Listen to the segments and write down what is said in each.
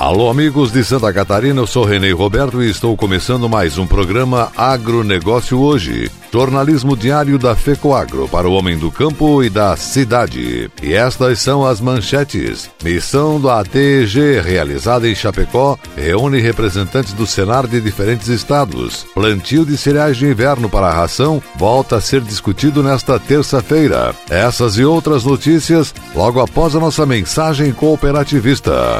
Alô, amigos de Santa Catarina, eu sou Renê Roberto e estou começando mais um programa Agronegócio Hoje. Jornalismo diário da FECOAGro para o homem do campo e da cidade. E estas são as manchetes. Missão do ATG, realizada em Chapecó, reúne representantes do Senar de diferentes estados. Plantio de cereais de inverno para a ração volta a ser discutido nesta terça-feira. Essas e outras notícias logo após a nossa mensagem cooperativista.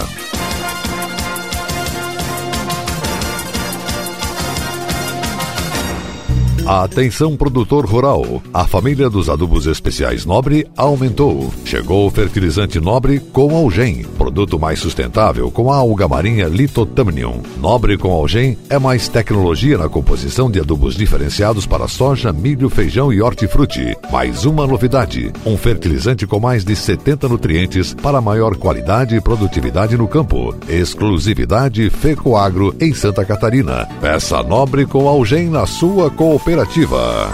Atenção produtor rural. A família dos adubos especiais Nobre aumentou. Chegou o fertilizante Nobre com Algem, produto mais sustentável com a alga marinha Litotamnium. Nobre com Algem é mais tecnologia na composição de adubos diferenciados para soja, milho, feijão e hortifruti. Mais uma novidade: um fertilizante com mais de 70 nutrientes para maior qualidade e produtividade no campo. Exclusividade Fecoagro em Santa Catarina. Peça Nobre com Algem na sua cooperativa Cooperativa.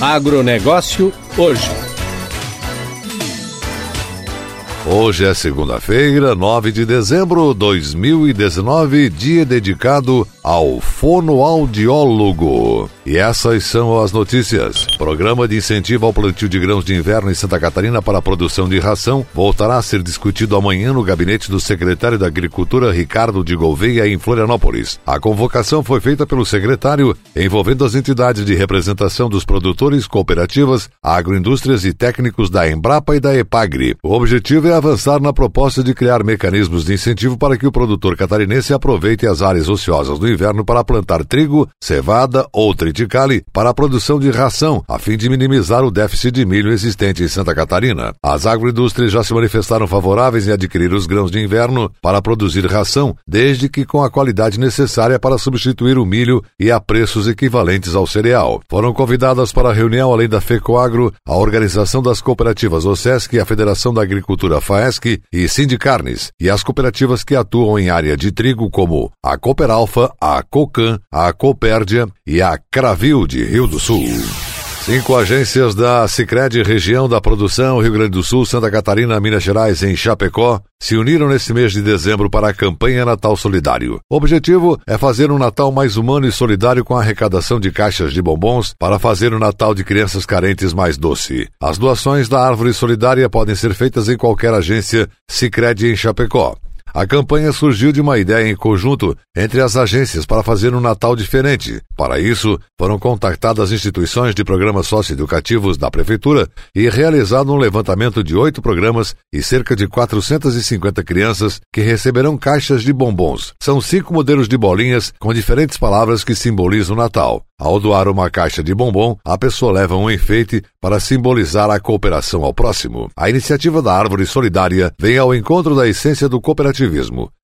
Agronegócio hoje. Hoje é segunda-feira, 9 de dezembro de 2019, dia dedicado ao fonoaudiólogo. E essas são as notícias. Programa de incentivo ao plantio de grãos de inverno em Santa Catarina para a produção de ração voltará a ser discutido amanhã no gabinete do secretário da Agricultura, Ricardo de Gouveia, em Florianópolis. A convocação foi feita pelo secretário, envolvendo as entidades de representação dos produtores, cooperativas, agroindústrias e técnicos da Embrapa e da Epagri. O objetivo é avançar na proposta de criar mecanismos de incentivo para que o produtor catarinense aproveite as áreas ociosas do inverno para plantar trigo, cevada ou triticale para a produção de ração, a fim de minimizar o déficit de milho existente em Santa Catarina. As agroindústrias já se manifestaram favoráveis em adquirir os grãos de inverno para produzir ração, desde que com a qualidade necessária para substituir o milho e a preços equivalentes ao cereal. Foram convidadas para a reunião, além da FECOAGro, a Organização das Cooperativas OSESC a Federação da Agricultura FAESC e Sindicarnes, e as cooperativas que atuam em área de trigo como a Cooperalfa, a A Copérdia e a Cravil de Rio do Sul. Cinco agências da Sicredi Região da Produção, Rio Grande do Sul, Santa Catarina, Minas Gerais em Chapecó, se uniram neste mês de dezembro para a campanha Natal Solidário. O objetivo é fazer um Natal mais humano e solidário com a arrecadação de caixas de bombons para fazer o Natal de crianças carentes mais doce. As doações da árvore solidária podem ser feitas em qualquer agência Sicredi em Chapecó. A campanha surgiu de uma ideia em conjunto entre as agências para fazer um Natal diferente. Para isso, foram contactadas instituições de programas socioeducativos da Prefeitura e realizado um levantamento de oito programas e cerca de 450 crianças que receberão caixas de bombons. São cinco modelos de bolinhas com diferentes palavras que simbolizam o Natal. Ao doar uma caixa de bombom, a pessoa leva um enfeite para simbolizar a cooperação ao próximo. A iniciativa da Árvore Solidária vem ao encontro da essência do cooperativismo.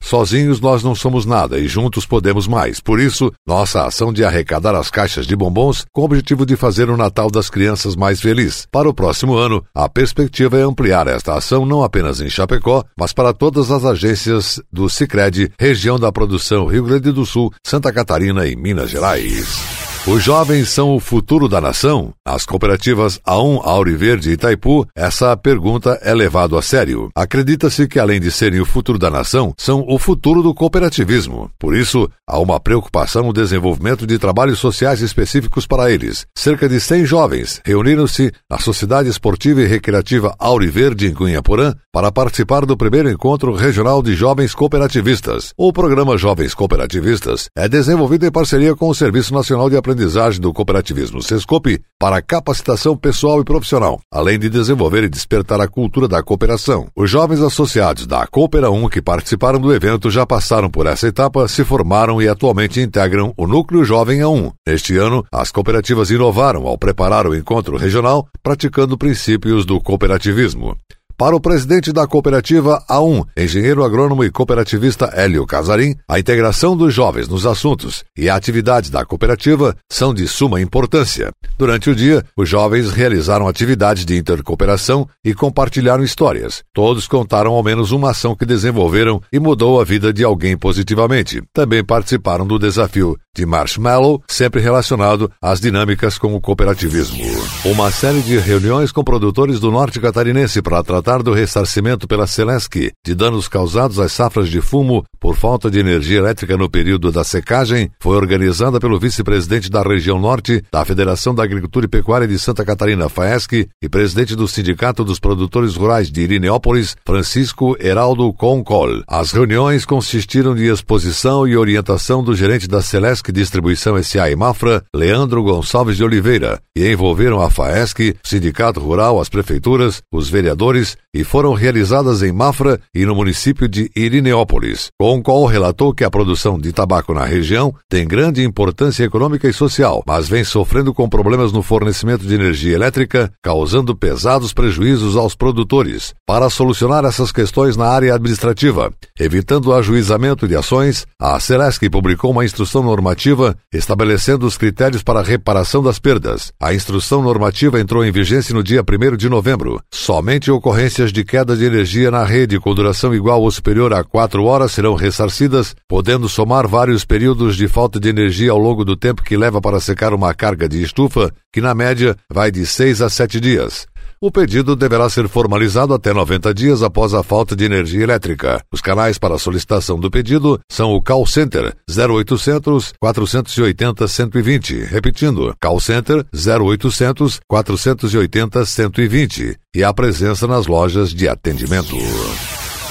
Sozinhos nós não somos nada e juntos podemos mais. Por isso, nossa ação de arrecadar as caixas de bombons com o objetivo de fazer o Natal das crianças mais feliz. Para o próximo ano, a perspectiva é ampliar esta ação não apenas em Chapecó, mas para todas as agências do Sicredi, região da produção Rio Grande do Sul, Santa Catarina e Minas Gerais. Os jovens são o futuro da nação? As cooperativas A1, Auriverde e Itaipu, essa pergunta é levada a sério. Acredita-se que, além de serem o futuro da nação, são o futuro do cooperativismo. Por isso, há uma preocupação no desenvolvimento de trabalhos sociais específicos para eles. Cerca de 100 jovens reuniram-se na Sociedade Esportiva e Recreativa Auriverde, em Cunhaporã, para participar do primeiro encontro regional de jovens cooperativistas. O programa Jovens Cooperativistas é desenvolvido em parceria com o Serviço Nacional de Aprendizagem aprendizagem do cooperativismo Sescope para capacitação pessoal e profissional, além de desenvolver e despertar a cultura da cooperação. Os jovens associados da Coopera 1 que participaram do evento já passaram por essa etapa, se formaram e atualmente integram o Núcleo Jovem A1. Neste ano, as cooperativas inovaram ao preparar o encontro regional, praticando princípios do cooperativismo. Para o presidente da cooperativa A1, engenheiro agrônomo e cooperativista Hélio Casarim, a integração dos jovens nos assuntos e a atividade da cooperativa são de suma importância. Durante o dia, os jovens realizaram atividades de intercooperação e compartilharam histórias. Todos contaram ao menos uma ação que desenvolveram e mudou a vida de alguém positivamente. Também participaram do desafio de Marshmallow, sempre relacionado às dinâmicas com o cooperativismo. Uma série de reuniões com produtores do norte catarinense para tratar do ressarcimento pela Celesc de danos causados às safras de fumo por falta de energia elétrica no período da secagem foi organizada pelo vice-presidente da região norte da Federação da Agricultura e Pecuária de Santa Catarina, FAESC, e presidente do Sindicato dos Produtores Rurais de Irineópolis, Francisco Heraldo Concol. As reuniões consistiram de exposição e orientação do gerente da Celesc Distribuição SA e Mafra, Leandro Gonçalves de Oliveira, e envolveram a FAESC, Sindicato Rural, as prefeituras, os vereadores e foram realizadas em Mafra e no município de Irineópolis, com o qual relatou que a produção de tabaco na região tem grande importância econômica e social, mas vem sofrendo com problemas no fornecimento de energia elétrica, causando pesados prejuízos aos produtores. Para solucionar essas questões na área administrativa, evitando o ajuizamento de ações, a Celesc publicou uma instrução normativa estabelecendo os critérios para a reparação das perdas. A instrução normativa entrou em vigência no dia 1 de novembro. Somente ocorrências de queda de energia na rede com duração igual ou superior a 4 horas serão ressarcidas, podendo somar vários períodos de falta de energia ao longo do tempo que leva para secar uma carga de estufa, que na média vai de 6 a 7 dias. O pedido deverá ser formalizado até 90 dias após a falta de energia elétrica. Os canais para solicitação do pedido são o Call Center 0800 480 120, repetindo, Call Center 0800 480 120 e a presença nas lojas de atendimento.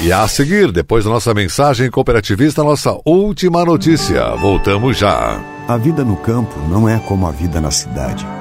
E a seguir, depois da nossa mensagem cooperativista, nossa última notícia. Voltamos já. A vida no campo não é como a vida na cidade.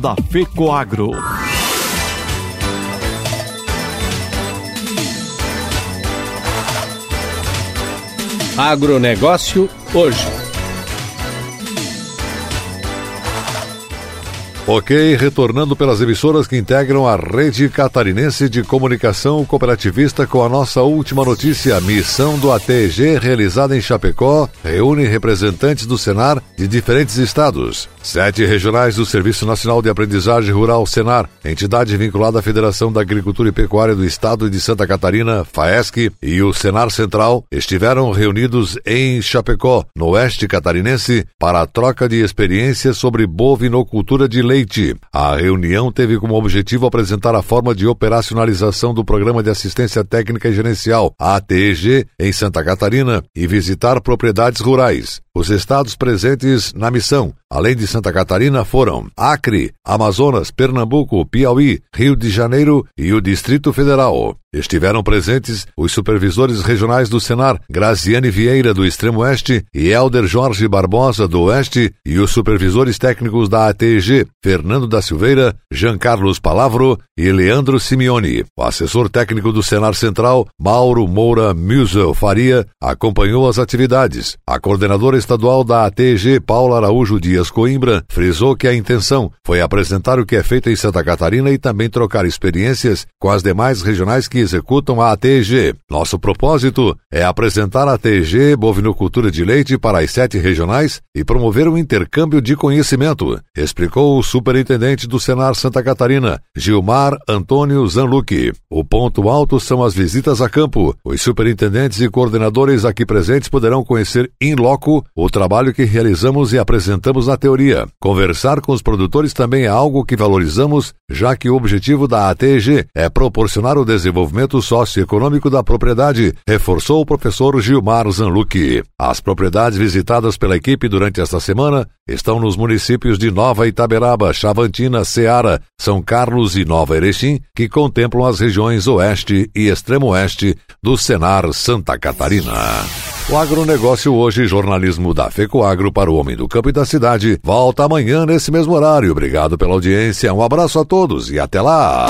da FECOAGRO. Agronegócio hoje. Ok, retornando pelas emissoras que integram a rede catarinense de comunicação cooperativista com a nossa última notícia. Missão do ATG realizada em Chapecó reúne representantes do Senar de diferentes estados. Sete regionais do Serviço Nacional de Aprendizagem Rural Senar, entidade vinculada à Federação da Agricultura e Pecuária do Estado de Santa Catarina, FAESC, e o Senar Central estiveram reunidos em Chapecó, no oeste catarinense, para a troca de experiências sobre bovinocultura de leite Leite. A reunião teve como objetivo apresentar a forma de operacionalização do Programa de Assistência Técnica e Gerencial, ATEG, em Santa Catarina e visitar propriedades rurais. Os estados presentes na missão, além de Santa Catarina, foram Acre, Amazonas, Pernambuco, Piauí, Rio de Janeiro e o Distrito Federal. Estiveram presentes os supervisores regionais do Senar, Graziane Vieira, do Extremo Oeste, e Helder Jorge Barbosa, do Oeste, e os supervisores técnicos da ATG, Fernando da Silveira, Jean Carlos Palavro e Leandro Simeone. O assessor técnico do Senar Central, Mauro Moura Musel Faria, acompanhou as atividades. A coordenadora estadual da ATG, Paula Araújo Dias Coimbra, frisou que a intenção foi apresentar o que é feito em Santa Catarina e também trocar experiências com as demais regionais que executam a ATG. Nosso propósito é apresentar a ATG Bovinocultura de Leite para as sete regionais e promover um intercâmbio de conhecimento, explicou o superintendente do Senar Santa Catarina, Gilmar Antônio Zanluque. O ponto alto são as visitas a campo. Os superintendentes e coordenadores aqui presentes poderão conhecer in loco o trabalho que realizamos e apresentamos na teoria. Conversar com os produtores também é algo que valorizamos, já que o objetivo da ATG é proporcionar o desenvolvimento socioeconômico da propriedade, reforçou o professor Gilmar Zanlucchi. As propriedades visitadas pela equipe durante esta semana estão nos municípios de Nova Itaberaba, Chavantina, Ceará, São Carlos e Nova Erechim, que contemplam as regiões oeste e extremo oeste do Senar Santa Catarina. O agronegócio hoje, jornalismo da FECOAGro para o homem do campo e da cidade, volta amanhã nesse mesmo horário. Obrigado pela audiência, um abraço a todos e até lá!